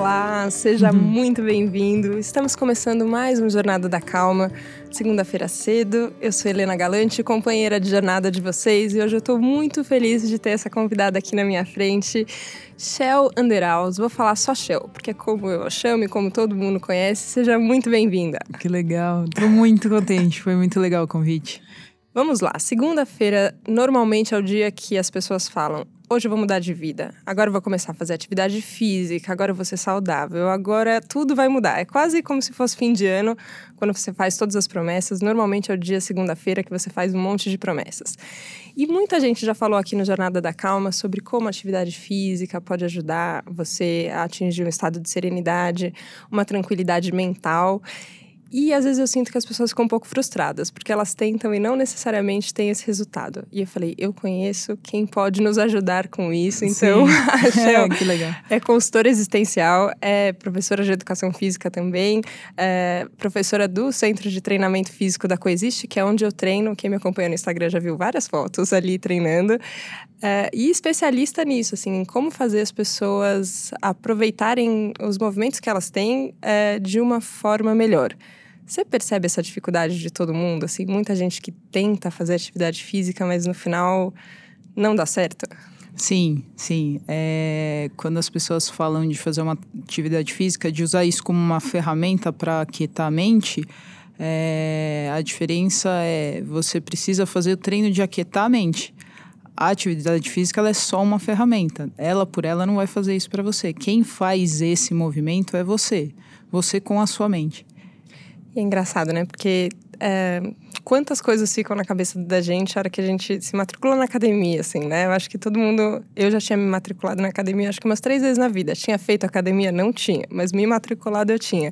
Olá, seja uhum. muito bem-vindo. Estamos começando mais um Jornada da Calma, segunda-feira cedo. Eu sou Helena Galante, companheira de jornada de vocês, e hoje eu estou muito feliz de ter essa convidada aqui na minha frente, Shell Underhouse. Vou falar só Shell, porque é como eu chamo e como todo mundo conhece. Seja muito bem-vinda. Que legal, estou muito contente, foi muito legal o convite. Vamos lá, segunda-feira normalmente é o dia que as pessoas falam: hoje eu vou mudar de vida, agora eu vou começar a fazer atividade física, agora eu vou ser saudável, agora tudo vai mudar. É quase como se fosse fim de ano, quando você faz todas as promessas. Normalmente é o dia segunda-feira que você faz um monte de promessas. E muita gente já falou aqui no Jornada da Calma sobre como a atividade física pode ajudar você a atingir um estado de serenidade, uma tranquilidade mental. E às vezes eu sinto que as pessoas ficam um pouco frustradas, porque elas tentam e não necessariamente têm esse resultado. E eu falei, eu conheço quem pode nos ajudar com isso. Então, a Shell é, é consultora existencial, é professora de educação física também, é professora do Centro de Treinamento Físico da Coexiste, que é onde eu treino. Quem me acompanha no Instagram já viu várias fotos ali treinando. É, e especialista nisso, assim, em como fazer as pessoas aproveitarem os movimentos que elas têm é, de uma forma melhor. Você percebe essa dificuldade de todo mundo? Assim, muita gente que tenta fazer atividade física, mas no final não dá certo? Sim, sim. É, quando as pessoas falam de fazer uma atividade física, de usar isso como uma ferramenta para aquietar a mente, é, a diferença é você precisa fazer o treino de aquietar a mente. A atividade física é só uma ferramenta. Ela por ela não vai fazer isso para você. Quem faz esse movimento é você. Você com a sua mente. E é engraçado, né? Porque é, quantas coisas ficam na cabeça da gente na hora que a gente se matricula na academia, assim, né? Eu acho que todo mundo. Eu já tinha me matriculado na academia, acho que umas três vezes na vida. Tinha feito academia? Não tinha, mas me matriculado eu tinha.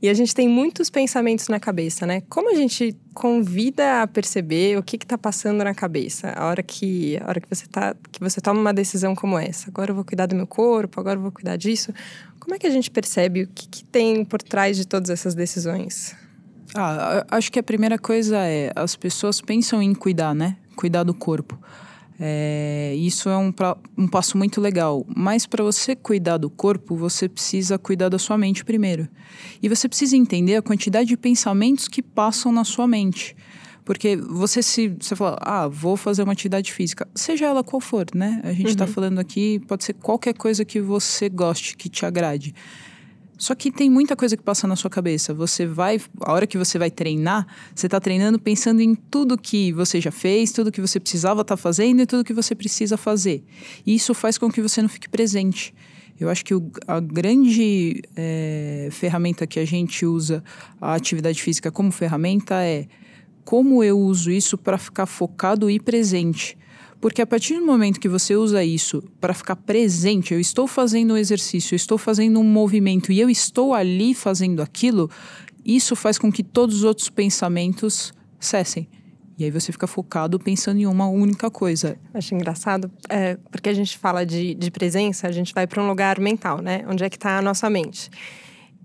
E a gente tem muitos pensamentos na cabeça, né? Como a gente convida a perceber o que está passando na cabeça a hora que a hora que você tá que você toma uma decisão como essa agora eu vou cuidar do meu corpo agora eu vou cuidar disso como é que a gente percebe o que, que tem por trás de todas essas decisões? Ah, acho que a primeira coisa é as pessoas pensam em cuidar, né? Cuidar do corpo. É, isso é um, um passo muito legal. Mas para você cuidar do corpo, você precisa cuidar da sua mente primeiro. E você precisa entender a quantidade de pensamentos que passam na sua mente. Porque você se você fala, ah, vou fazer uma atividade física, seja ela qual for, né? A gente está uhum. falando aqui, pode ser qualquer coisa que você goste, que te agrade. Só que tem muita coisa que passa na sua cabeça. Você vai, a hora que você vai treinar, você está treinando pensando em tudo que você já fez, tudo que você precisava estar tá fazendo e tudo que você precisa fazer. E isso faz com que você não fique presente. Eu acho que o, a grande é, ferramenta que a gente usa a atividade física como ferramenta é como eu uso isso para ficar focado e presente. Porque a partir do momento que você usa isso para ficar presente, eu estou fazendo um exercício, eu estou fazendo um movimento e eu estou ali fazendo aquilo, isso faz com que todos os outros pensamentos cessem. E aí você fica focado pensando em uma única coisa. Acho engraçado, é, porque a gente fala de, de presença, a gente vai para um lugar mental, né? Onde é que está a nossa mente.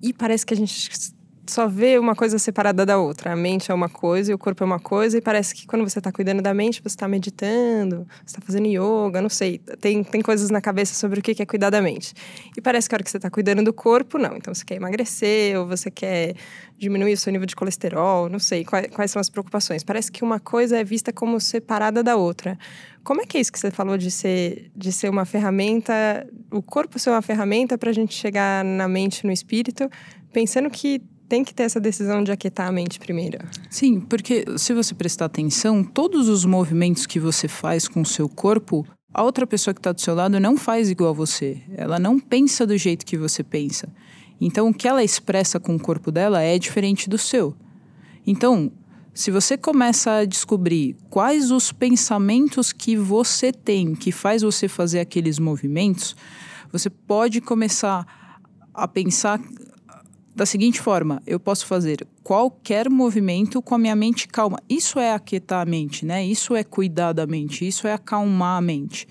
E parece que a gente só vê uma coisa separada da outra. A mente é uma coisa e o corpo é uma coisa, e parece que quando você está cuidando da mente, você está meditando, você está fazendo yoga, não sei. Tem, tem coisas na cabeça sobre o que é cuidar da mente. E parece que a hora que você está cuidando do corpo, não. Então você quer emagrecer, ou você quer diminuir o seu nível de colesterol, não sei. Quais, quais são as preocupações? Parece que uma coisa é vista como separada da outra. Como é que é isso que você falou de ser, de ser uma ferramenta, o corpo ser uma ferramenta para a gente chegar na mente, no espírito, pensando que tem que ter essa decisão de aquietar a mente primeiro. Sim, porque se você prestar atenção, todos os movimentos que você faz com o seu corpo, a outra pessoa que está do seu lado não faz igual a você. Ela não pensa do jeito que você pensa. Então, o que ela expressa com o corpo dela é diferente do seu. Então, se você começa a descobrir quais os pensamentos que você tem que faz você fazer aqueles movimentos, você pode começar a pensar da seguinte forma: eu posso fazer qualquer movimento com a minha mente calma. Isso é aquietar a mente, né? Isso é cuidar da mente, isso é acalmar a mente.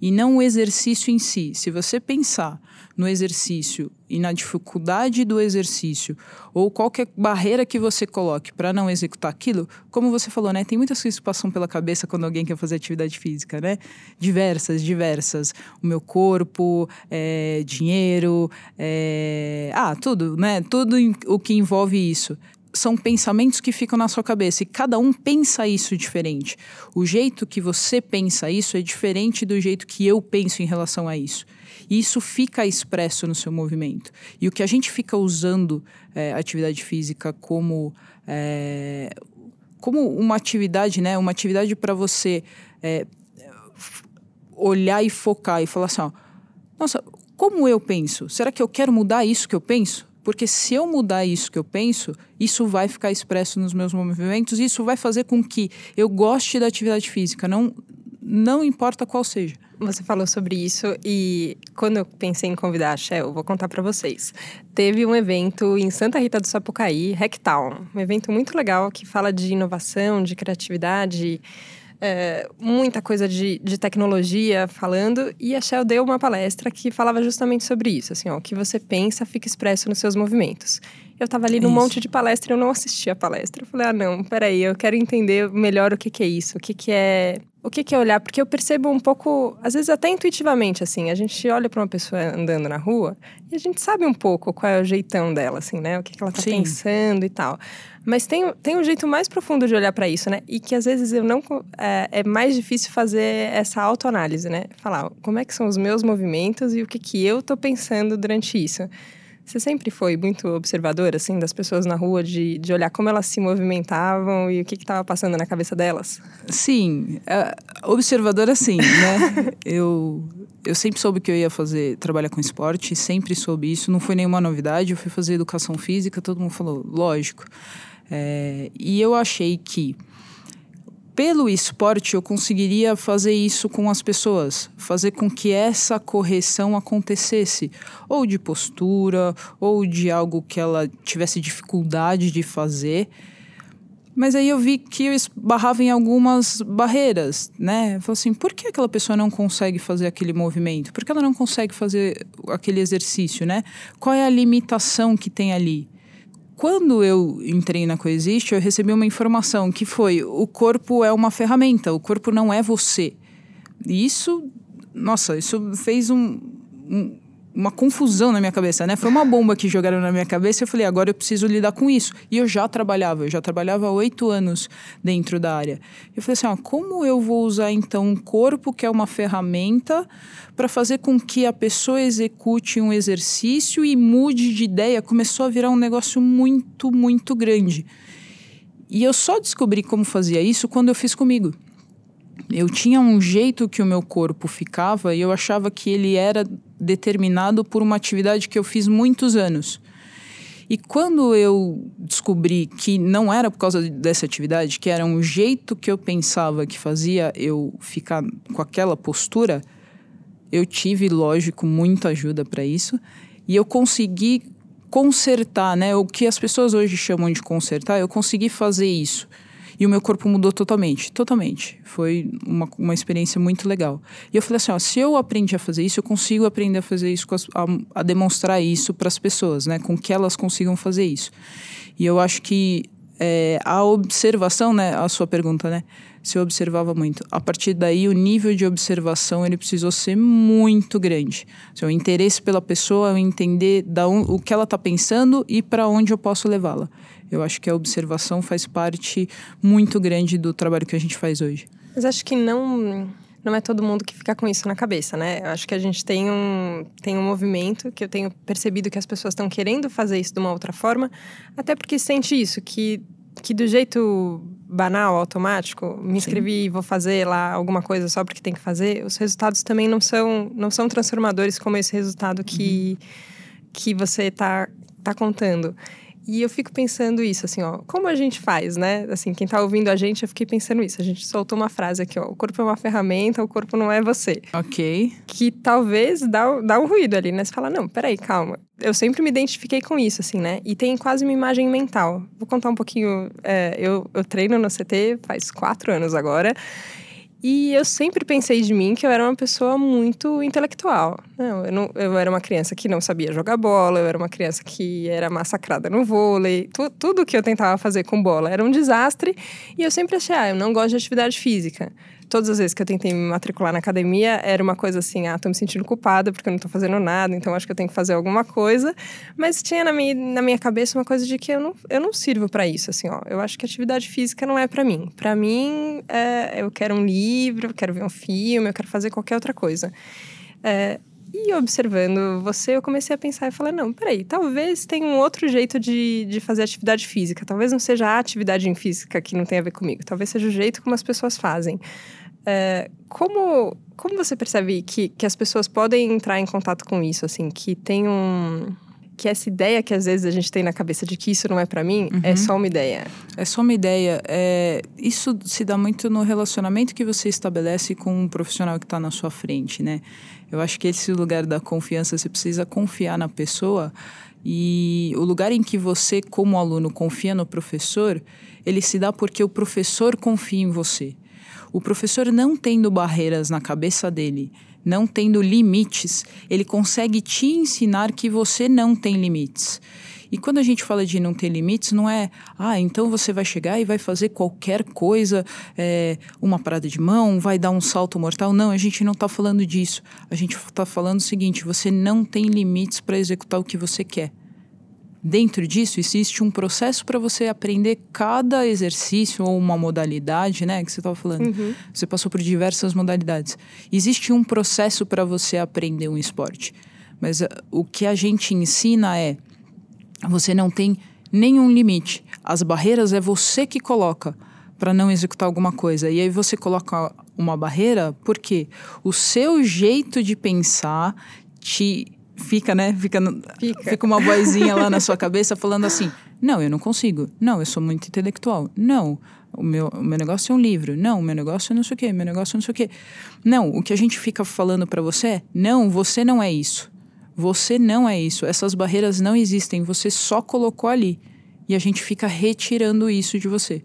E não o exercício em si. Se você pensar no exercício e na dificuldade do exercício, ou qualquer barreira que você coloque para não executar aquilo, como você falou, né? Tem muitas coisas que passam pela cabeça quando alguém quer fazer atividade física, né? Diversas, diversas. O meu corpo, é, dinheiro, é, ah, tudo, né? Tudo o que envolve isso são pensamentos que ficam na sua cabeça e cada um pensa isso diferente. O jeito que você pensa isso é diferente do jeito que eu penso em relação a isso. E isso fica expresso no seu movimento. E o que a gente fica usando é, atividade física como, é, como uma atividade, né? Uma atividade para você é, olhar e focar e falar assim, ó, nossa, como eu penso? Será que eu quero mudar isso que eu penso? Porque se eu mudar isso que eu penso, isso vai ficar expresso nos meus movimentos isso vai fazer com que eu goste da atividade física, não, não importa qual seja. Você falou sobre isso e quando eu pensei em convidar a Shell, vou contar para vocês. Teve um evento em Santa Rita do Sapucaí, Hacktown, um evento muito legal que fala de inovação, de criatividade, é, muita coisa de, de tecnologia falando, e a Shell deu uma palestra que falava justamente sobre isso, assim, ó, o que você pensa fica expresso nos seus movimentos. Eu estava ali num isso. monte de palestra e eu não assisti a palestra. Eu falei, ah, não, peraí, eu quero entender melhor o que, que é isso, o que, que é o que, que é olhar? Porque eu percebo um pouco, às vezes até intuitivamente, assim, a gente olha para uma pessoa andando na rua e a gente sabe um pouco qual é o jeitão dela, assim, né? O que, que ela tá Sim. pensando e tal. Mas tem, tem um jeito mais profundo de olhar para isso, né? E que às vezes eu não. É, é mais difícil fazer essa autoanálise, né? Falar como é que são os meus movimentos e o que, que eu tô pensando durante isso. Você sempre foi muito observador, assim, das pessoas na rua, de, de olhar como elas se movimentavam e o que estava passando na cabeça delas? Sim, é, observadora sim, né? eu, eu sempre soube que eu ia fazer, trabalhar com esporte, sempre soube isso, não foi nenhuma novidade. Eu fui fazer educação física, todo mundo falou, lógico. É, e eu achei que pelo esporte eu conseguiria fazer isso com as pessoas, fazer com que essa correção acontecesse, ou de postura, ou de algo que ela tivesse dificuldade de fazer. Mas aí eu vi que eu esbarrava em algumas barreiras, né? Falei assim, por que aquela pessoa não consegue fazer aquele movimento? Por que ela não consegue fazer aquele exercício, né? Qual é a limitação que tem ali? Quando eu entrei na Coexiste, eu recebi uma informação que foi: o corpo é uma ferramenta, o corpo não é você. E isso, nossa, isso fez um, um uma confusão na minha cabeça, né? Foi uma bomba que jogaram na minha cabeça eu falei, agora eu preciso lidar com isso. E eu já trabalhava, eu já trabalhava oito anos dentro da área. Eu falei assim, ó, como eu vou usar então um corpo que é uma ferramenta para fazer com que a pessoa execute um exercício e mude de ideia? Começou a virar um negócio muito, muito grande. E eu só descobri como fazia isso quando eu fiz comigo eu tinha um jeito que o meu corpo ficava e eu achava que ele era determinado por uma atividade que eu fiz muitos anos. E quando eu descobri que não era por causa dessa atividade, que era um jeito que eu pensava que fazia eu ficar com aquela postura, eu tive, lógico, muita ajuda para isso. E eu consegui consertar, né? O que as pessoas hoje chamam de consertar, eu consegui fazer isso. E o meu corpo mudou totalmente, totalmente. Foi uma, uma experiência muito legal. E eu falei assim, ó, se eu aprendi a fazer isso, eu consigo aprender a fazer isso, a, a demonstrar isso para as pessoas, né? Com que elas consigam fazer isso. E eu acho que é, a observação, né? A sua pergunta, né? Se eu observava muito. A partir daí, o nível de observação ele precisou ser muito grande. O interesse pela pessoa, o entender da um, o que ela está pensando e para onde eu posso levá-la. Eu acho que a observação faz parte muito grande do trabalho que a gente faz hoje. Mas acho que não não é todo mundo que fica com isso na cabeça, né? Eu acho que a gente tem um, tem um movimento que eu tenho percebido que as pessoas estão querendo fazer isso de uma outra forma, até porque sente isso, que, que do jeito banal, automático, me inscrevi e vou fazer lá alguma coisa só porque tem que fazer, os resultados também não são, não são transformadores como esse resultado que, uhum. que você está tá contando. E eu fico pensando isso, assim, ó, como a gente faz, né? Assim, quem tá ouvindo a gente, eu fiquei pensando isso. A gente soltou uma frase aqui, ó, o corpo é uma ferramenta, o corpo não é você. Ok. Que talvez dá, dá um ruído ali, né? Você fala, não, peraí, calma. Eu sempre me identifiquei com isso, assim, né? E tem quase uma imagem mental. Vou contar um pouquinho. É, eu, eu treino no CT faz quatro anos agora. E eu sempre pensei de mim que eu era uma pessoa muito intelectual. Não, eu, não, eu era uma criança que não sabia jogar bola, eu era uma criança que era massacrada no vôlei. Tu, tudo que eu tentava fazer com bola era um desastre. E eu sempre achei, ah, eu não gosto de atividade física todas as vezes que eu tentei me matricular na academia, era uma coisa assim, ah, tô me sentindo culpada porque eu não tô fazendo nada, então acho que eu tenho que fazer alguma coisa. Mas tinha na minha, na minha cabeça uma coisa de que eu não, eu não sirvo para isso, assim, ó. Eu acho que atividade física não é para mim. Para mim, é, eu quero um livro, eu quero ver um filme, eu quero fazer qualquer outra coisa. É, e observando você, eu comecei a pensar e falei: não, peraí, talvez tenha um outro jeito de, de fazer atividade física. Talvez não seja a atividade física que não tem a ver comigo, talvez seja o jeito como as pessoas fazem. É, como, como você percebe que, que as pessoas podem entrar em contato com isso, assim, que tem um que essa ideia que às vezes a gente tem na cabeça de que isso não é para mim é uhum. é só uma ideia. É só uma ideia. É, isso se dá muito no relacionamento que você estabelece com um profissional que está na sua frente, né? Eu acho que esse lugar da confiança, você precisa confiar na pessoa e o lugar em que você, como aluno, confia no professor, ele se dá porque o professor confia em você. O professor não tendo barreiras na cabeça dele, não tendo limites, ele consegue te ensinar que você não tem limites. E quando a gente fala de não ter limites, não é, ah, então você vai chegar e vai fazer qualquer coisa, é, uma parada de mão, vai dar um salto mortal. Não, a gente não está falando disso. A gente está falando o seguinte: você não tem limites para executar o que você quer. Dentro disso, existe um processo para você aprender cada exercício ou uma modalidade, né? Que você estava falando. Uhum. Você passou por diversas modalidades. Existe um processo para você aprender um esporte. Mas uh, o que a gente ensina é: você não tem nenhum limite. As barreiras é você que coloca para não executar alguma coisa. E aí você coloca uma barreira porque o seu jeito de pensar te fica, né? Fica, fica. fica uma vozinha lá na sua cabeça falando assim: não, eu não consigo. Não, eu sou muito intelectual. Não, o meu, o meu negócio é um livro. Não, o meu negócio é não sei o quê, meu negócio é não sei o quê. Não, o que a gente fica falando para você é: não, você não é isso. Você não é isso. Essas barreiras não existem. Você só colocou ali. E a gente fica retirando isso de você.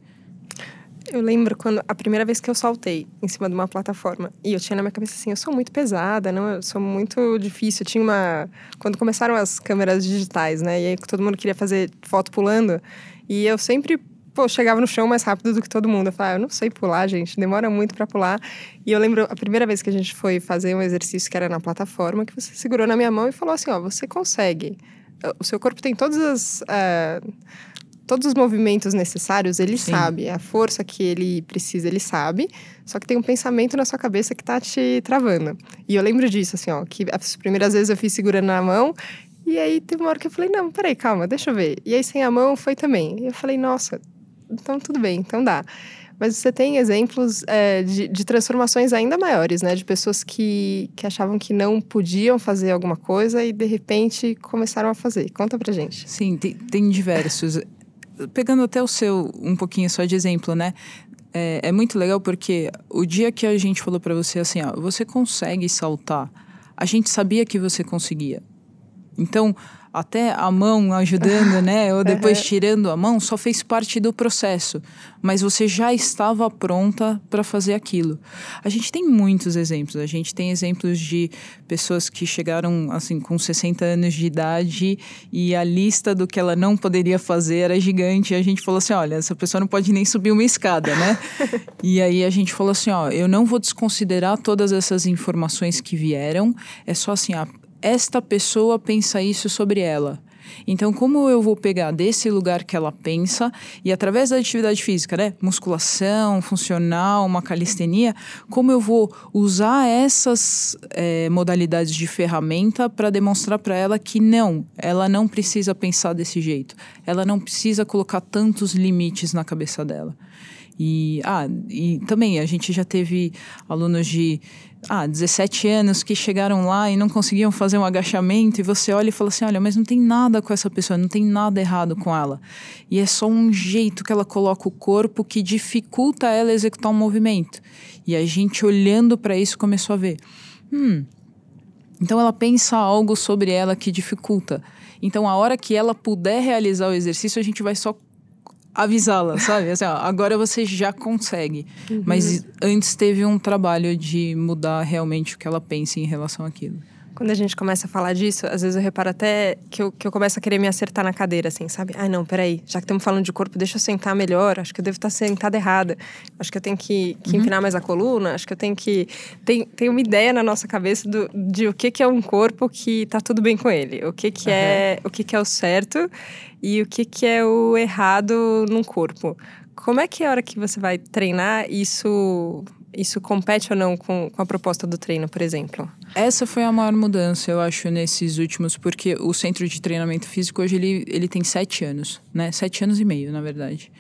Eu lembro quando a primeira vez que eu saltei em cima de uma plataforma e eu tinha na minha cabeça assim, eu sou muito pesada, não, eu sou muito difícil. Eu tinha uma quando começaram as câmeras digitais, né? E aí todo mundo queria fazer foto pulando e eu sempre pô, chegava no chão mais rápido do que todo mundo. Eu falava, eu não sei pular, gente, demora muito para pular. E eu lembro a primeira vez que a gente foi fazer um exercício que era na plataforma, que você segurou na minha mão e falou assim, ó, você consegue. O seu corpo tem todas as uh, todos os movimentos necessários, ele Sim. sabe. A força que ele precisa, ele sabe. Só que tem um pensamento na sua cabeça que tá te travando. E eu lembro disso, assim, ó, que as primeiras vezes eu fiz segurando na mão. E aí teve uma hora que eu falei, não, peraí, calma, deixa eu ver. E aí sem a mão foi também. E eu falei, nossa, então tudo bem, então dá. Mas você tem exemplos é, de, de, transformações ainda maiores, né? De pessoas que, que achavam que não podiam fazer alguma coisa e de repente começaram a fazer. Conta pra gente. Sim, tem, tem diversos pegando até o seu um pouquinho só de exemplo, né? É, é muito legal porque o dia que a gente falou para você assim, ó, você consegue saltar, a gente sabia que você conseguia. Então, até a mão ajudando, né? Ou depois tirando a mão, só fez parte do processo. Mas você já estava pronta para fazer aquilo. A gente tem muitos exemplos. A gente tem exemplos de pessoas que chegaram, assim, com 60 anos de idade e a lista do que ela não poderia fazer era gigante. E a gente falou assim: olha, essa pessoa não pode nem subir uma escada, né? e aí a gente falou assim: ó, eu não vou desconsiderar todas essas informações que vieram. É só assim, a, esta pessoa pensa isso sobre ela. Então, como eu vou pegar desse lugar que ela pensa e através da atividade física, né, musculação, funcional, uma calistenia, como eu vou usar essas é, modalidades de ferramenta para demonstrar para ela que não, ela não precisa pensar desse jeito, ela não precisa colocar tantos limites na cabeça dela. E, ah, e também a gente já teve alunos de ah, 17 anos que chegaram lá e não conseguiam fazer um agachamento, e você olha e fala assim: olha, mas não tem nada com essa pessoa, não tem nada errado com ela. E é só um jeito que ela coloca o corpo que dificulta ela executar um movimento. E a gente olhando para isso começou a ver: hum, então ela pensa algo sobre ela que dificulta. Então, a hora que ela puder realizar o exercício, a gente vai só avisá-la, sabe? Assim, ó, agora você já consegue. Uhum. Mas antes teve um trabalho de mudar realmente o que ela pensa em relação àquilo. Quando a gente começa a falar disso, às vezes eu reparo até que eu, que eu começo a querer me acertar na cadeira, assim, sabe? Ai, não, peraí, já que estamos falando de corpo, deixa eu sentar melhor. Acho que eu devo estar sentada errada. Acho que eu tenho que, que uhum. empinar mais a coluna. Acho que eu tenho que. Tem, tem uma ideia na nossa cabeça do, de o que, que é um corpo que tá tudo bem com ele. O que, que, uhum. é, o que, que é o certo e o que, que é o errado num corpo. Como é que é a hora que você vai treinar, isso isso compete ou não com, com a proposta do treino, por exemplo? Essa foi a maior mudança, eu acho, nesses últimos, porque o centro de treinamento físico hoje ele, ele tem sete anos, né? Sete anos e meio, na verdade.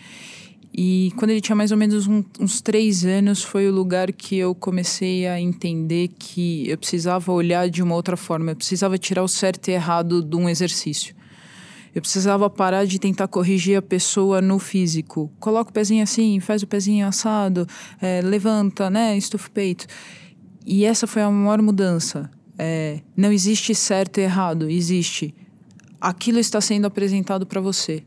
E quando ele tinha mais ou menos um, uns três anos, foi o lugar que eu comecei a entender que eu precisava olhar de uma outra forma, eu precisava tirar o certo e errado de um exercício. Eu precisava parar de tentar corrigir a pessoa no físico. Coloca o pezinho assim, faz o pezinho assado, é, levanta, né? Estufa o peito. E essa foi a maior mudança. É, não existe certo e errado, existe. Aquilo está sendo apresentado para você.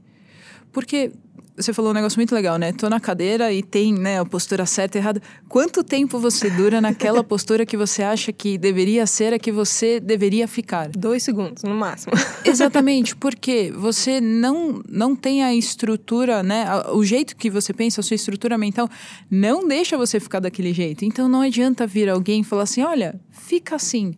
Porque você falou um negócio muito legal, né? Tô na cadeira e tem né, a postura certa e errada. Quanto tempo você dura naquela postura que você acha que deveria ser a que você deveria ficar? Dois segundos, no máximo. Exatamente, porque você não, não tem a estrutura, né? O jeito que você pensa, a sua estrutura mental, não deixa você ficar daquele jeito. Então não adianta vir alguém e falar assim: olha, fica assim.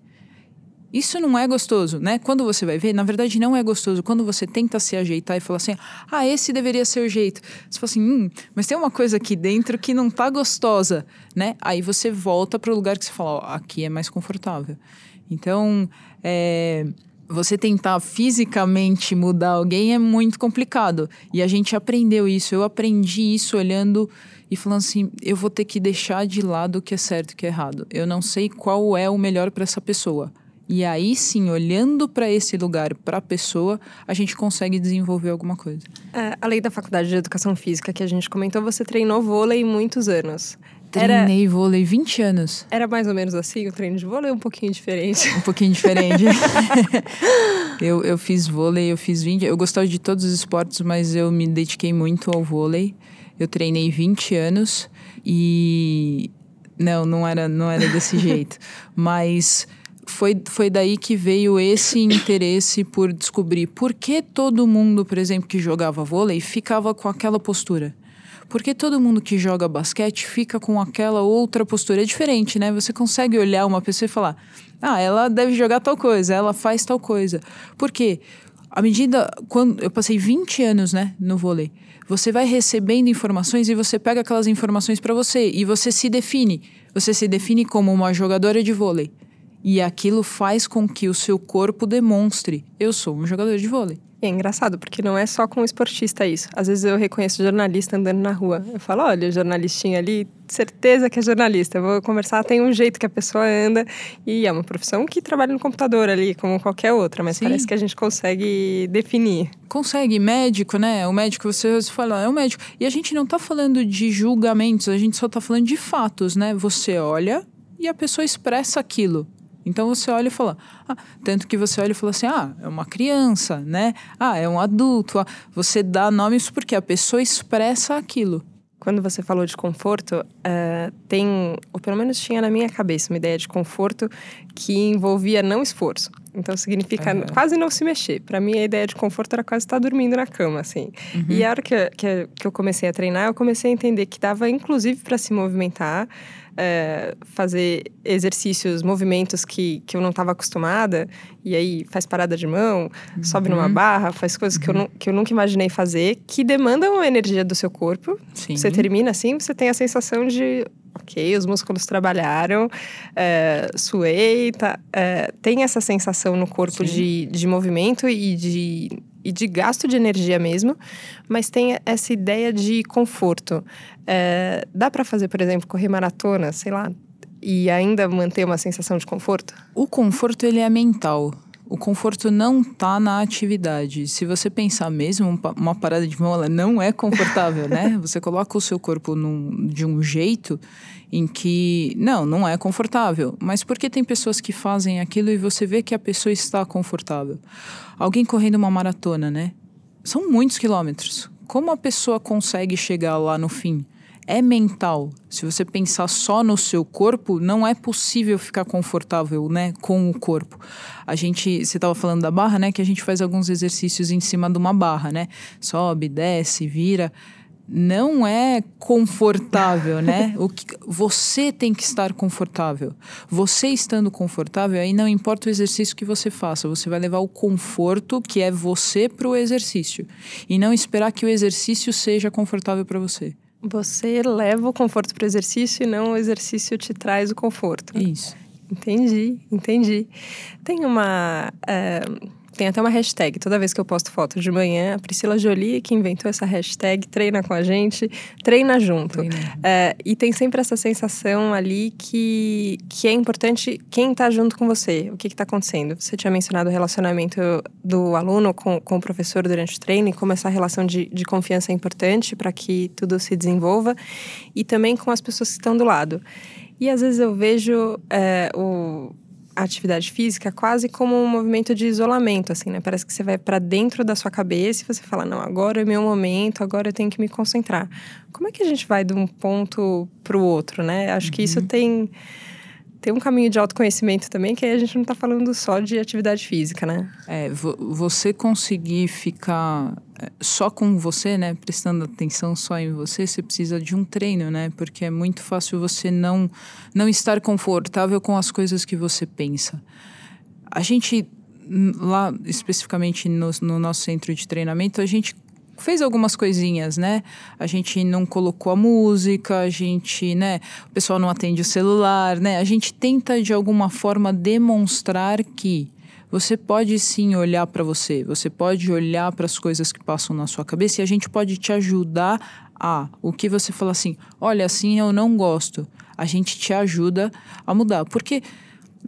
Isso não é gostoso, né? Quando você vai ver, na verdade não é gostoso. Quando você tenta se ajeitar e falar assim, ah, esse deveria ser o jeito. Você fala assim, hum, mas tem uma coisa aqui dentro que não tá gostosa, né? Aí você volta para o lugar que você fala, ó, aqui é mais confortável. Então, é, você tentar fisicamente mudar alguém é muito complicado. E a gente aprendeu isso. Eu aprendi isso olhando e falando assim: eu vou ter que deixar de lado o que é certo e o que é errado. Eu não sei qual é o melhor para essa pessoa. E aí sim, olhando para esse lugar, para a pessoa, a gente consegue desenvolver alguma coisa. É, além da faculdade de educação física que a gente comentou, você treinou vôlei muitos anos. Treinei era, vôlei 20 anos. Era mais ou menos assim o treino de vôlei um pouquinho diferente? Um pouquinho diferente. eu, eu fiz vôlei, eu fiz 20. Eu gostava de todos os esportes, mas eu me dediquei muito ao vôlei. Eu treinei 20 anos e. Não, não era, não era desse jeito. Mas foi, foi daí que veio esse interesse por descobrir por que todo mundo, por exemplo, que jogava vôlei ficava com aquela postura. Por que todo mundo que joga basquete fica com aquela outra postura? É diferente, né? Você consegue olhar uma pessoa e falar: ah, ela deve jogar tal coisa, ela faz tal coisa. Por quê? À medida. quando Eu passei 20 anos né, no vôlei. Você vai recebendo informações e você pega aquelas informações para você e você se define. Você se define como uma jogadora de vôlei. E aquilo faz com que o seu corpo demonstre: eu sou um jogador de vôlei. E é engraçado, porque não é só com o esportista isso. Às vezes eu reconheço jornalista andando na rua. Eu falo, olha, o jornalistinho ali, certeza que é jornalista. Eu vou conversar, tem um jeito que a pessoa anda. E é uma profissão que trabalha no computador ali, como qualquer outra. Mas Sim. parece que a gente consegue definir. Consegue. Médico, né? O médico, você fala, é o médico. E a gente não está falando de julgamentos, a gente só está falando de fatos, né? Você olha e a pessoa expressa aquilo. Então você olha e fala, ah, tanto que você olha e fala assim, ah, é uma criança, né? Ah, é um adulto. Ah, você dá nomes porque a pessoa expressa aquilo. Quando você falou de conforto, uh, tem, ou pelo menos tinha na minha cabeça, uma ideia de conforto que envolvia não esforço. Então significa uhum. quase não se mexer. Para mim, a ideia de conforto era quase estar dormindo na cama, assim. Uhum. E a hora que, que, que eu comecei a treinar, eu comecei a entender que dava, inclusive, para se movimentar é, fazer exercícios, movimentos que, que eu não estava acostumada, e aí faz parada de mão, uhum. sobe numa uhum. barra, faz coisas que, eu uhum. que eu nunca imaginei fazer, que demandam energia do seu corpo. Sim. Você termina assim, você tem a sensação de ok, os músculos trabalharam, é, suei, tá, é, tem essa sensação no corpo de, de movimento e de e de gasto de energia mesmo, mas tem essa ideia de conforto. É, dá para fazer, por exemplo, correr maratona, sei lá, e ainda manter uma sensação de conforto? O conforto ele é mental. O conforto não tá na atividade. Se você pensar mesmo, uma parada de mão ela não é confortável, né? Você coloca o seu corpo num, de um jeito em que não, não é confortável. Mas porque tem pessoas que fazem aquilo e você vê que a pessoa está confortável. Alguém correndo uma maratona, né? São muitos quilômetros. como a pessoa consegue chegar lá no fim? É mental. Se você pensar só no seu corpo, não é possível ficar confortável, né, com o corpo. A gente, você estava falando da barra, né, que a gente faz alguns exercícios em cima de uma barra, né? Sobe, desce, vira não é confortável, né? O que, você tem que estar confortável. Você estando confortável, aí não importa o exercício que você faça, você vai levar o conforto que é você para o exercício e não esperar que o exercício seja confortável para você. Você leva o conforto para o exercício e não o exercício te traz o conforto. Isso. Entendi, entendi. Tem uma. É tem até uma hashtag. Toda vez que eu posto foto de manhã, a Priscila Jolie que inventou essa hashtag, treina com a gente, treina junto. É, e tem sempre essa sensação ali que, que é importante quem está junto com você, o que está acontecendo. Você tinha mencionado o relacionamento do aluno com, com o professor durante o treino e como essa relação de, de confiança é importante para que tudo se desenvolva e também com as pessoas que estão do lado. E às vezes eu vejo é, o a atividade física quase como um movimento de isolamento, assim, né? Parece que você vai para dentro da sua cabeça e você fala, não, agora é meu momento, agora eu tenho que me concentrar. Como é que a gente vai de um ponto para o outro, né? Acho uhum. que isso uhum. tem tem um caminho de autoconhecimento também, que aí a gente não está falando só de atividade física, né? É, você conseguir ficar só com você, né, prestando atenção só em você, você precisa de um treino, né? Porque é muito fácil você não não estar confortável com as coisas que você pensa. A gente lá especificamente no, no nosso centro de treinamento, a gente fez algumas coisinhas, né? A gente não colocou a música, a gente, né? O pessoal não atende o celular, né? A gente tenta de alguma forma demonstrar que você pode sim olhar para você, você pode olhar para as coisas que passam na sua cabeça e a gente pode te ajudar a o que você fala assim, olha, assim eu não gosto. A gente te ajuda a mudar, porque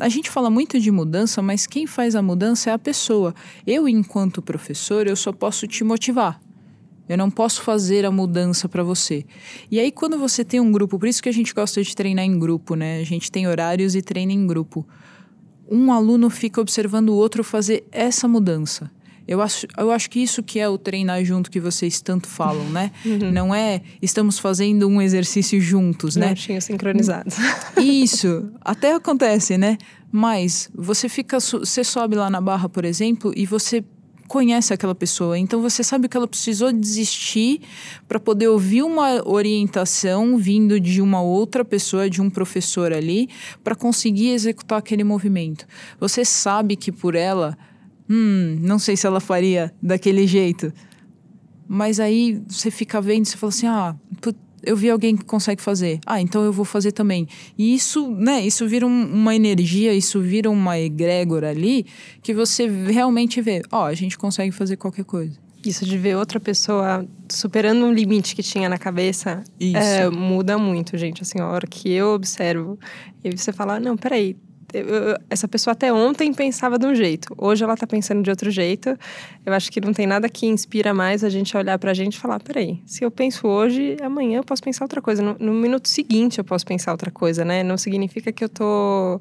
a gente fala muito de mudança, mas quem faz a mudança é a pessoa. Eu, enquanto professor, eu só posso te motivar. Eu não posso fazer a mudança para você. E aí, quando você tem um grupo, por isso que a gente gosta de treinar em grupo, né? A gente tem horários e treina em grupo. Um aluno fica observando o outro fazer essa mudança. Eu acho, eu acho que isso que é o treinar junto que vocês tanto falam, né? Uhum. Não é estamos fazendo um exercício juntos, né? Tinha sincronizado. Isso, até acontece, né? Mas você fica, você sobe lá na barra, por exemplo, e você conhece aquela pessoa, então você sabe que ela precisou desistir para poder ouvir uma orientação vindo de uma outra pessoa, de um professor ali, para conseguir executar aquele movimento. Você sabe que por ela, hum, não sei se ela faria daquele jeito. Mas aí você fica vendo, você fala assim: ah, eu vi alguém que consegue fazer. Ah, então eu vou fazer também. E isso, né, isso vira um, uma energia, isso vira uma egrégora ali que você realmente vê, ó, oh, a gente consegue fazer qualquer coisa. Isso de ver outra pessoa superando um limite que tinha na cabeça é, muda muito, gente. Assim, a hora que eu observo, e você fala, não, peraí, essa pessoa até ontem pensava de um jeito, hoje ela tá pensando de outro jeito. Eu acho que não tem nada que inspira mais a gente a olhar pra gente e falar: peraí, se eu penso hoje, amanhã eu posso pensar outra coisa. No, no minuto seguinte eu posso pensar outra coisa, né? Não significa que eu tô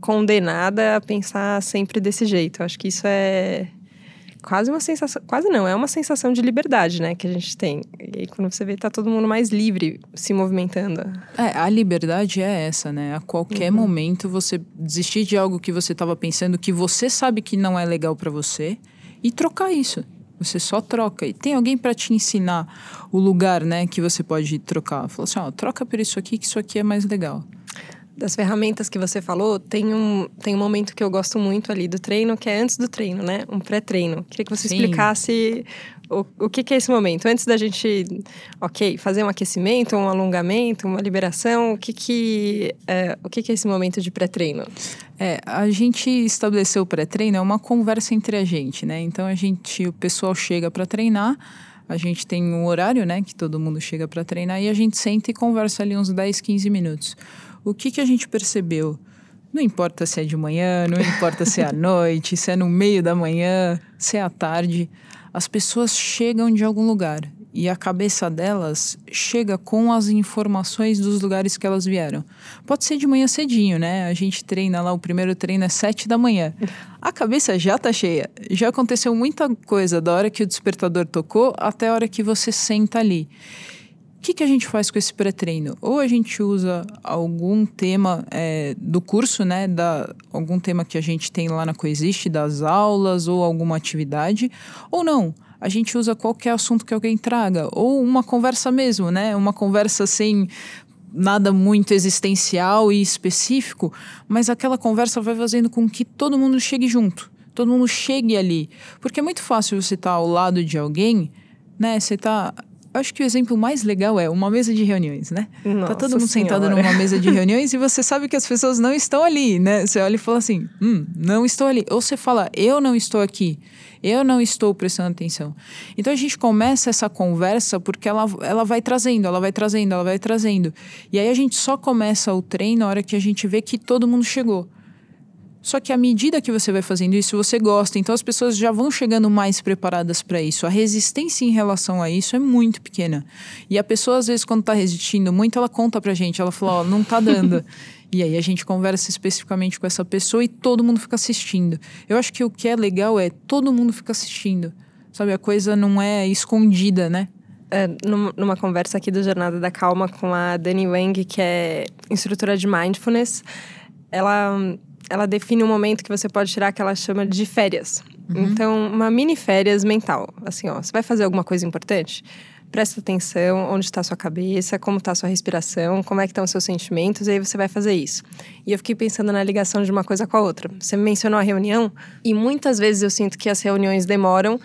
condenada a pensar sempre desse jeito. Eu acho que isso é quase uma sensação, quase não, é uma sensação de liberdade, né, que a gente tem. E aí, quando você vê, tá todo mundo mais livre se movimentando. É, a liberdade é essa, né? A qualquer uhum. momento você desistir de algo que você estava pensando que você sabe que não é legal para você e trocar isso. Você só troca. E tem alguém para te ensinar o lugar, né, que você pode trocar. Falou assim, ó, troca por isso aqui, que isso aqui é mais legal das ferramentas que você falou, tem um, tem um momento que eu gosto muito ali do treino, que é antes do treino, né? Um pré-treino. Queria que você Sim. explicasse o, o que, que, é esse momento. Antes da gente, ok, fazer um aquecimento, um alongamento, uma liberação, o que, que, é, o que, que é esse momento de pré-treino? É, a gente estabeleceu o pré-treino, é uma conversa entre a gente, né? Então, a gente, o pessoal chega para treinar, a gente tem um horário, né, que todo mundo chega para treinar e a gente senta e conversa ali uns 10, 15 minutos o que, que a gente percebeu? Não importa se é de manhã, não importa se é à noite, se é no meio da manhã, se é à tarde, as pessoas chegam de algum lugar. e a cabeça delas chega com as informações dos lugares que elas vieram. Pode ser de manhã cedinho, né? A gente treina lá, o primeiro treino é sete da manhã. A cabeça já tá cheia. Já aconteceu muita coisa da hora que o despertador tocou até a hora que você senta ali. Que, que a gente faz com esse pré-treino? Ou a gente usa algum tema é, do curso, né? Da, algum tema que a gente tem lá na Coexiste, das aulas ou alguma atividade, ou não a gente usa qualquer assunto que alguém traga, ou uma conversa mesmo, né? Uma conversa sem nada muito existencial e específico, mas aquela conversa vai fazendo com que todo mundo chegue junto, todo mundo chegue ali, porque é muito fácil você estar tá ao lado de alguém, né? Você tá acho que o exemplo mais legal é uma mesa de reuniões, né? Nossa tá todo mundo senhora. sentado numa mesa de reuniões e você sabe que as pessoas não estão ali, né? Você olha e fala assim, hum, não estou ali. Ou você fala, eu não estou aqui. Eu não estou prestando atenção. Então a gente começa essa conversa porque ela, ela vai trazendo, ela vai trazendo, ela vai trazendo. E aí a gente só começa o treino na hora que a gente vê que todo mundo chegou. Só que à medida que você vai fazendo isso, você gosta. Então as pessoas já vão chegando mais preparadas para isso. A resistência em relação a isso é muito pequena. E a pessoa, às vezes, quando está resistindo muito, ela conta pra gente. Ela fala: Ó, oh, não tá dando. e aí a gente conversa especificamente com essa pessoa e todo mundo fica assistindo. Eu acho que o que é legal é todo mundo fica assistindo. Sabe, a coisa não é escondida, né? É, numa conversa aqui do Jornada da Calma com a Dani Wang, que é instrutora de mindfulness, ela ela define um momento que você pode tirar que ela chama de férias. Uhum. Então, uma mini férias mental. Assim, ó, você vai fazer alguma coisa importante? Presta atenção onde está a sua cabeça, como está sua respiração, como é que estão os seus sentimentos, e aí você vai fazer isso. E eu fiquei pensando na ligação de uma coisa com a outra. Você mencionou a reunião, e muitas vezes eu sinto que as reuniões demoram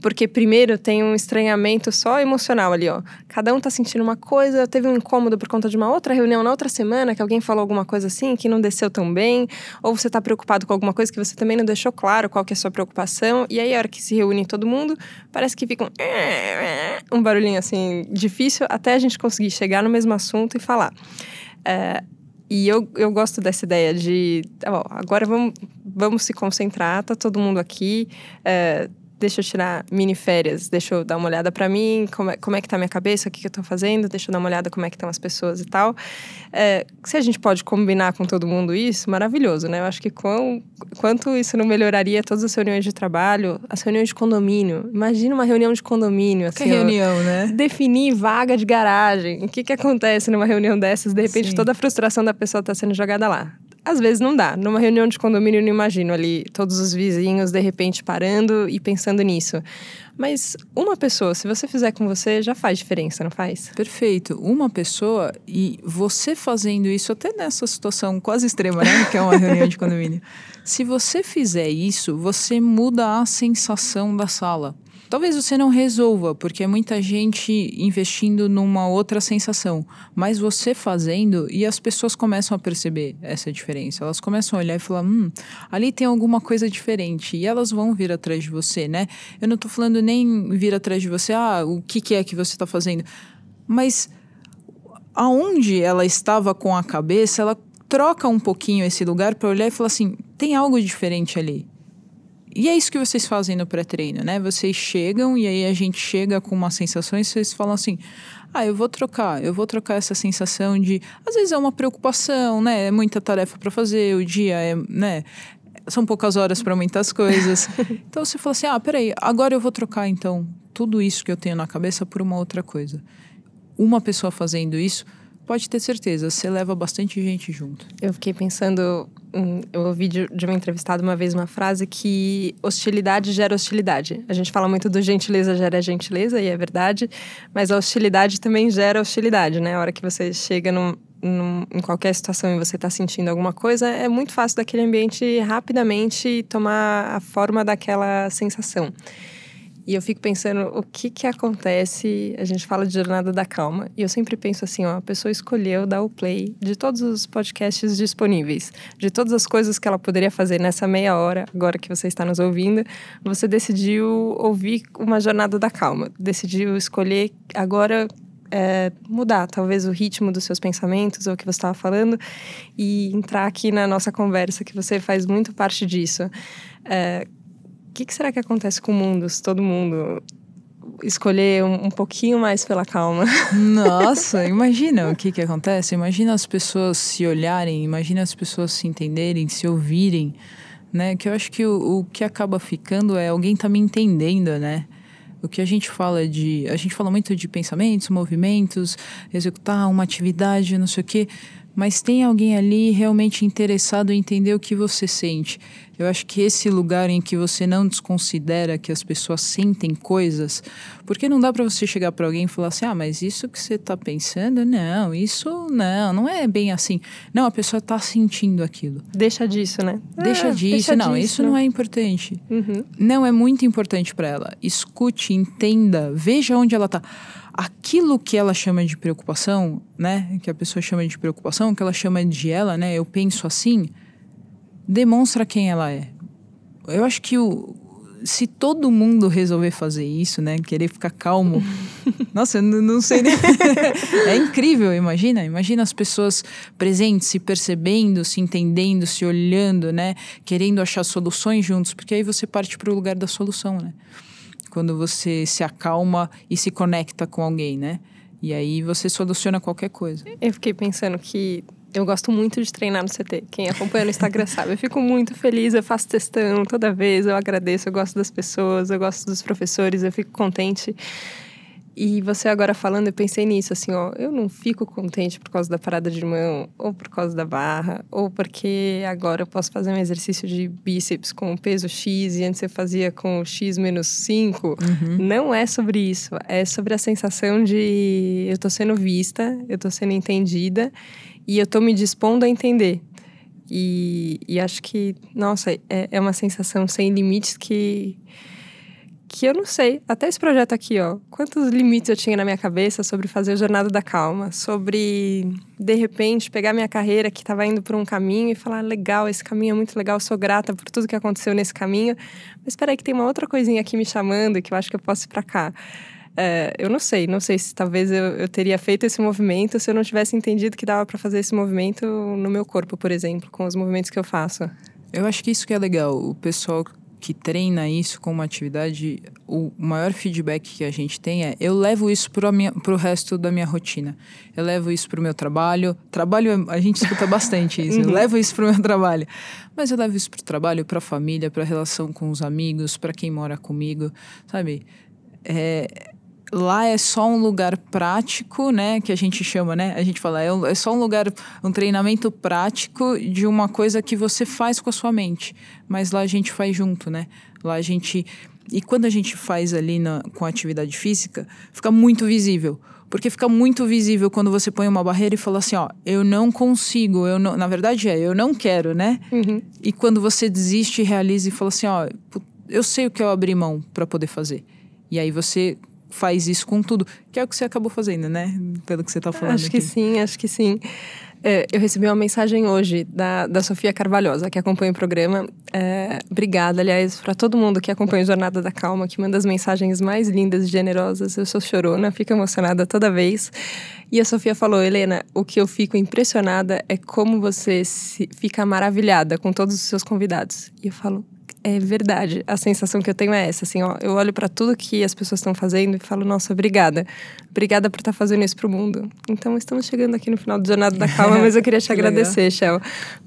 porque primeiro tem um estranhamento só emocional ali, ó. Cada um tá sentindo uma coisa, teve um incômodo por conta de uma outra reunião na outra semana, que alguém falou alguma coisa assim, que não desceu tão bem, ou você tá preocupado com alguma coisa que você também não deixou claro qual que é a sua preocupação, e aí a hora que se reúne todo mundo, parece que fica um, um barulhinho assim difícil até a gente conseguir chegar no mesmo assunto e falar. É, e eu, eu gosto dessa ideia de, agora vamos, vamos se concentrar, tá todo mundo aqui, é, deixa eu tirar mini férias, deixa eu dar uma olhada para mim, como é, como é que tá a minha cabeça, o que, que eu tô fazendo, deixa eu dar uma olhada como é que estão as pessoas e tal. É, se a gente pode combinar com todo mundo isso, maravilhoso, né? Eu acho que quão, quanto isso não melhoraria todas as reuniões de trabalho, as reuniões de condomínio. Imagina uma reunião de condomínio, assim. Que reunião, ó, né? Definir vaga de garagem. O que que acontece numa reunião dessas? De repente, Sim. toda a frustração da pessoa tá sendo jogada lá às vezes não dá. Numa reunião de condomínio, eu não imagino ali todos os vizinhos de repente parando e pensando nisso. Mas uma pessoa, se você fizer com você, já faz diferença, não faz? Perfeito. Uma pessoa e você fazendo isso, até nessa situação quase extrema, né? Que é uma reunião de condomínio. Se você fizer isso, você muda a sensação da sala. Talvez você não resolva, porque é muita gente investindo numa outra sensação, mas você fazendo e as pessoas começam a perceber essa diferença. Elas começam a olhar e falar: hum, ali tem alguma coisa diferente. E elas vão vir atrás de você, né? Eu não estou falando nem vir atrás de você, ah, o que, que é que você está fazendo. Mas aonde ela estava com a cabeça, ela troca um pouquinho esse lugar para olhar e falar assim: tem algo diferente ali. E é isso que vocês fazem no pré-treino, né? Vocês chegam e aí a gente chega com uma sensação e vocês falam assim: ah, eu vou trocar, eu vou trocar essa sensação de. Às vezes é uma preocupação, né? É muita tarefa para fazer, o dia é, né? São poucas horas para muitas coisas. então você fala assim: ah, peraí, agora eu vou trocar então tudo isso que eu tenho na cabeça por uma outra coisa. Uma pessoa fazendo isso Pode ter certeza, você leva bastante gente junto. Eu fiquei pensando, eu ouvi de, de uma entrevistada uma vez uma frase que hostilidade gera hostilidade. A gente fala muito do gentileza gera gentileza, e é verdade, mas a hostilidade também gera hostilidade, né? A hora que você chega num, num, em qualquer situação e você está sentindo alguma coisa, é muito fácil daquele ambiente rapidamente tomar a forma daquela sensação. E eu fico pensando o que que acontece. A gente fala de jornada da calma. E eu sempre penso assim: ó, a pessoa escolheu dar o play de todos os podcasts disponíveis, de todas as coisas que ela poderia fazer nessa meia hora, agora que você está nos ouvindo. Você decidiu ouvir uma jornada da calma. Decidiu escolher agora é, mudar talvez o ritmo dos seus pensamentos ou o que você estava falando e entrar aqui na nossa conversa, que você faz muito parte disso. É, que, que será que acontece com o mundo se todo mundo escolher um, um pouquinho mais pela calma. Nossa, imagina o que que acontece. Imagina as pessoas se olharem, imagina as pessoas se entenderem, se ouvirem, né? Que eu acho que o, o que acaba ficando é alguém tá me entendendo, né? O que a gente fala de. A gente fala muito de pensamentos, movimentos, executar uma atividade, não sei o quê mas tem alguém ali realmente interessado em entender o que você sente. Eu acho que esse lugar em que você não desconsidera que as pessoas sentem coisas, porque não dá para você chegar para alguém e falar assim: "Ah, mas isso que você está pensando, não, isso não, não é bem assim". Não, a pessoa está sentindo aquilo. Deixa disso, né? Deixa Ah, disso, deixa não, disso, isso né? não é importante. Uhum. Não é muito importante para ela. Escute, entenda, veja onde ela tá. Aquilo que ela chama de preocupação, né? Que a pessoa chama de preocupação, que ela chama de ela, né? Eu penso assim, demonstra quem ela é. Eu acho que o, se todo mundo resolver fazer isso, né? Querer ficar calmo. Nossa, eu não, não sei nem. é incrível, imagina. Imagina as pessoas presentes, se percebendo, se entendendo, se olhando, né? Querendo achar soluções juntos, porque aí você parte para o lugar da solução, né? Quando você se acalma e se conecta com alguém, né? E aí você soluciona qualquer coisa. Eu fiquei pensando que eu gosto muito de treinar no CT. Quem acompanha no Instagram sabe. Eu fico muito feliz, eu faço testão toda vez, eu agradeço, eu gosto das pessoas, eu gosto dos professores, eu fico contente. E você agora falando, eu pensei nisso, assim, ó, eu não fico contente por causa da parada de mão, ou por causa da barra, ou porque agora eu posso fazer um exercício de bíceps com peso X e antes eu fazia com X menos 5. Não é sobre isso, é sobre a sensação de eu tô sendo vista, eu tô sendo entendida e eu tô me dispondo a entender. E, e acho que, nossa, é, é uma sensação sem limites que que eu não sei. Até esse projeto aqui, ó. Quantos limites eu tinha na minha cabeça sobre fazer a Jornada da Calma, sobre de repente pegar minha carreira que estava indo por um caminho e falar: legal, esse caminho é muito legal, sou grata por tudo que aconteceu nesse caminho. Mas espera aí, que tem uma outra coisinha aqui me chamando que eu acho que eu posso ir para cá. É, eu não sei, não sei se talvez eu, eu teria feito esse movimento se eu não tivesse entendido que dava para fazer esse movimento no meu corpo, por exemplo, com os movimentos que eu faço. Eu acho que isso que é legal. O pessoal que treina isso como atividade, o maior feedback que a gente tem é eu levo isso para o resto da minha rotina. Eu levo isso para o meu trabalho. Trabalho, a gente escuta bastante isso. Eu levo isso para o meu trabalho. Mas eu levo isso para o trabalho, para a família, para a relação com os amigos, para quem mora comigo, sabe? É, lá é só um lugar prático, né? Que a gente chama, né? A gente fala, é, um- é só um lugar, um treinamento prático de uma coisa que você faz com a sua mente. Mas lá a gente faz junto, né? Lá a gente. E quando a gente faz ali na, com atividade física, fica muito visível. Porque fica muito visível quando você põe uma barreira e fala assim, ó, eu não consigo, eu não, na verdade é, eu não quero, né? E quando você desiste, realiza e fala assim, ó, eu sei o que eu abri mão para poder fazer. E aí você faz isso com tudo, que é o que você acabou fazendo, né? Pelo que você tá falando Acho que aqui. sim, acho que sim. É, eu recebi uma mensagem hoje da, da Sofia Carvalhosa, que acompanha o programa. É, obrigada, aliás, para todo mundo que acompanha o Jornada da Calma, que manda as mensagens mais lindas e generosas. Eu sou chorona, fico emocionada toda vez. E a Sofia falou, Helena, o que eu fico impressionada é como você se, fica maravilhada com todos os seus convidados. E eu falo, é verdade. A sensação que eu tenho é essa, assim, ó, eu olho para tudo que as pessoas estão fazendo e falo, nossa, obrigada. Obrigada por estar fazendo isso pro mundo. Então, estamos chegando aqui no final do Jornada da Calma, mas eu queria te Que agradecer, Shell,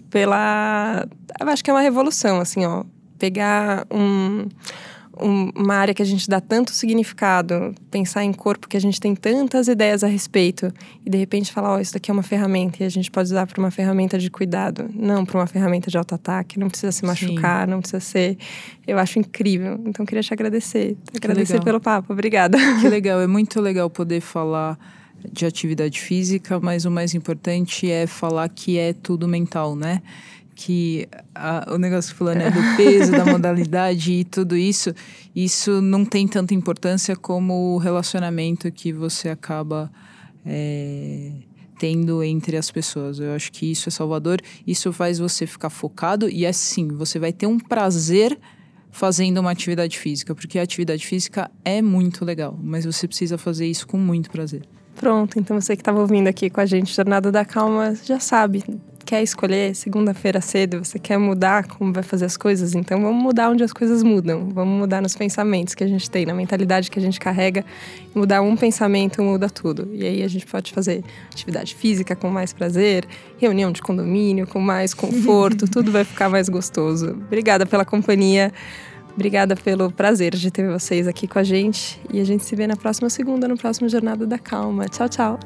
pela... Eu acho que é uma revolução, assim, ó. Pegar um, um- uma área que a gente dá tanto significado, pensar em corpo que a gente tem tantas ideias a respeito e de repente falar, ó, isso daqui é uma ferramenta e a gente pode usar para uma ferramenta de cuidado, não para uma ferramenta de autoataque, não precisa se machucar, não precisa ser. Eu acho incrível. Então queria te agradecer, agradecer legal. pelo papo. Obrigada. Que legal, é muito legal poder falar de atividade física, mas o mais importante é falar que é tudo mental, né? Que a- o negócio que falou, né, do peso, da modalidade e tudo isso, isso não tem tanta importância como o relacionamento que você acaba é, tendo entre as pessoas. Eu acho que isso é salvador, isso faz você ficar focado e assim, você vai ter um prazer fazendo uma atividade física, porque a atividade física é muito legal, mas você precisa fazer isso com muito prazer. Pronto, então você que estava ouvindo aqui com a gente, Jornada da Calma, já sabe. Quer escolher segunda-feira cedo, você quer mudar como vai fazer as coisas, então vamos mudar onde as coisas mudam. Vamos mudar nos pensamentos que a gente tem, na mentalidade que a gente carrega. Mudar um pensamento muda tudo. E aí a gente pode fazer atividade física com mais prazer, reunião de condomínio com mais conforto, tudo vai ficar mais gostoso. Obrigada pela companhia. Obrigada pelo prazer de ter vocês aqui com a gente. E a gente se vê na próxima segunda, no próximo Jornada da Calma. Tchau, tchau.